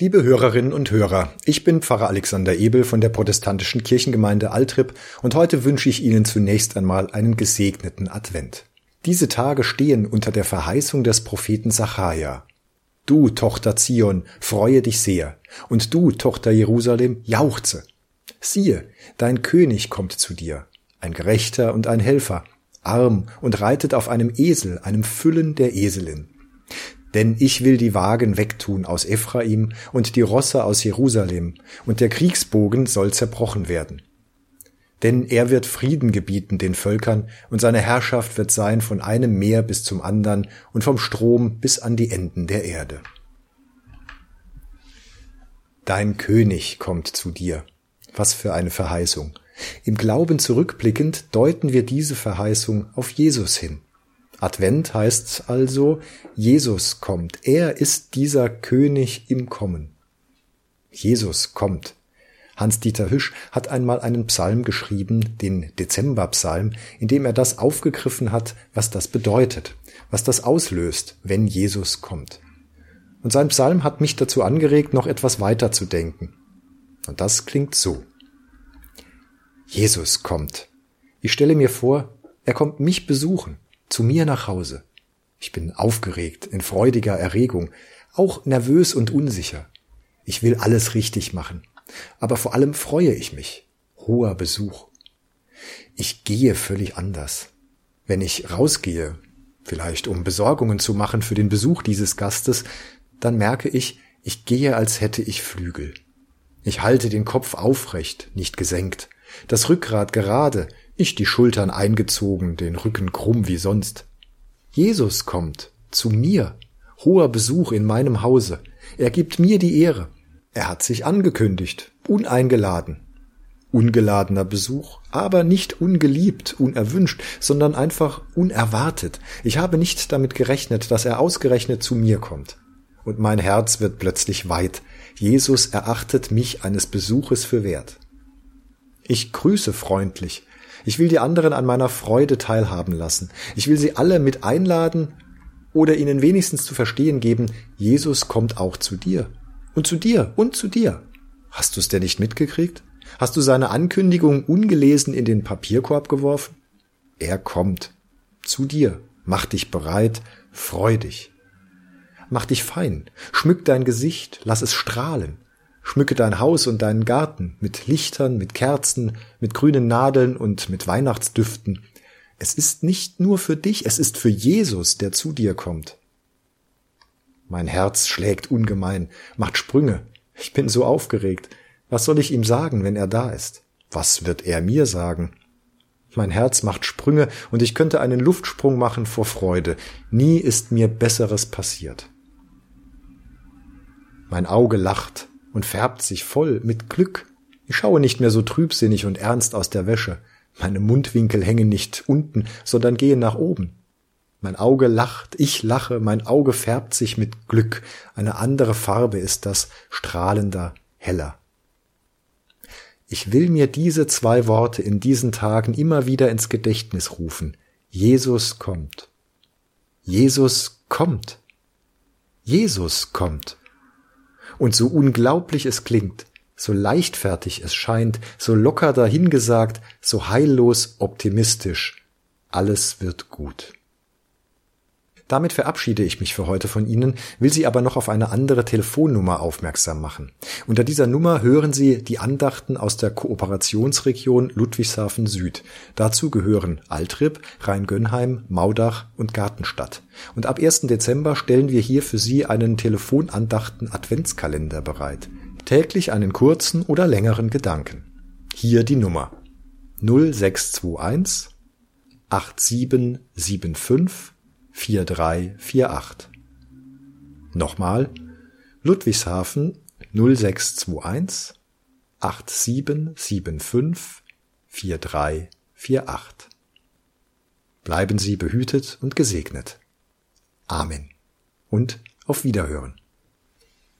Liebe Hörerinnen und Hörer, ich bin Pfarrer Alexander Ebel von der protestantischen Kirchengemeinde Altrip und heute wünsche ich Ihnen zunächst einmal einen gesegneten Advent. Diese Tage stehen unter der Verheißung des Propheten Sacharja. Du, Tochter Zion, freue dich sehr, und du, Tochter Jerusalem, jauchze. Siehe, dein König kommt zu dir, ein Gerechter und ein Helfer, arm und reitet auf einem Esel, einem Füllen der Eselin. Denn ich will die Wagen wegtun aus Ephraim und die Rosse aus Jerusalem, und der Kriegsbogen soll zerbrochen werden. Denn er wird Frieden gebieten den Völkern, und seine Herrschaft wird sein von einem Meer bis zum andern und vom Strom bis an die Enden der Erde. Dein König kommt zu dir. Was für eine Verheißung. Im Glauben zurückblickend deuten wir diese Verheißung auf Jesus hin. Advent heißt also, Jesus kommt. Er ist dieser König im Kommen. Jesus kommt. Hans-Dieter Hüsch hat einmal einen Psalm geschrieben, den Dezemberpsalm, in dem er das aufgegriffen hat, was das bedeutet, was das auslöst, wenn Jesus kommt. Und sein Psalm hat mich dazu angeregt, noch etwas weiter zu denken. Und das klingt so. Jesus kommt. Ich stelle mir vor, er kommt mich besuchen zu mir nach Hause. Ich bin aufgeregt, in freudiger Erregung, auch nervös und unsicher. Ich will alles richtig machen. Aber vor allem freue ich mich. Hoher Besuch. Ich gehe völlig anders. Wenn ich rausgehe, vielleicht um Besorgungen zu machen für den Besuch dieses Gastes, dann merke ich, ich gehe, als hätte ich Flügel. Ich halte den Kopf aufrecht, nicht gesenkt, das Rückgrat gerade, nicht die Schultern eingezogen, den Rücken krumm wie sonst. Jesus kommt zu mir, hoher Besuch in meinem Hause. Er gibt mir die Ehre. Er hat sich angekündigt, uneingeladen. Ungeladener Besuch, aber nicht ungeliebt, unerwünscht, sondern einfach unerwartet. Ich habe nicht damit gerechnet, dass er ausgerechnet zu mir kommt. Und mein Herz wird plötzlich weit. Jesus erachtet mich eines Besuches für wert. Ich grüße freundlich, ich will die anderen an meiner Freude teilhaben lassen. Ich will sie alle mit einladen oder ihnen wenigstens zu verstehen geben, Jesus kommt auch zu dir. Und zu dir und zu dir. Hast du es denn nicht mitgekriegt? Hast du seine Ankündigung ungelesen in den Papierkorb geworfen? Er kommt. Zu dir. Mach dich bereit. Freu dich. Mach dich fein. Schmück dein Gesicht. Lass es strahlen. Schmücke dein Haus und deinen Garten mit Lichtern, mit Kerzen, mit grünen Nadeln und mit Weihnachtsdüften. Es ist nicht nur für dich, es ist für Jesus, der zu dir kommt. Mein Herz schlägt ungemein, macht Sprünge. Ich bin so aufgeregt. Was soll ich ihm sagen, wenn er da ist? Was wird er mir sagen? Mein Herz macht Sprünge und ich könnte einen Luftsprung machen vor Freude. Nie ist mir Besseres passiert. Mein Auge lacht, und färbt sich voll mit Glück. Ich schaue nicht mehr so trübsinnig und ernst aus der Wäsche. Meine Mundwinkel hängen nicht unten, sondern gehen nach oben. Mein Auge lacht, ich lache, mein Auge färbt sich mit Glück. Eine andere Farbe ist das, strahlender, heller. Ich will mir diese zwei Worte in diesen Tagen immer wieder ins Gedächtnis rufen. Jesus kommt. Jesus kommt. Jesus kommt. Und so unglaublich es klingt, so leichtfertig es scheint, so locker dahingesagt, so heillos optimistisch, alles wird gut. Damit verabschiede ich mich für heute von Ihnen, will Sie aber noch auf eine andere Telefonnummer aufmerksam machen. Unter dieser Nummer hören Sie die Andachten aus der Kooperationsregion Ludwigshafen Süd. Dazu gehören Altrip, Rheingönheim, Maudach und Gartenstadt. Und ab 1. Dezember stellen wir hier für Sie einen Telefonandachten Adventskalender bereit. Täglich einen kurzen oder längeren Gedanken. Hier die Nummer 0621 8775 4348. Nochmal Ludwigshafen 0621 8775 4348. Bleiben Sie behütet und gesegnet. Amen. Und auf Wiederhören.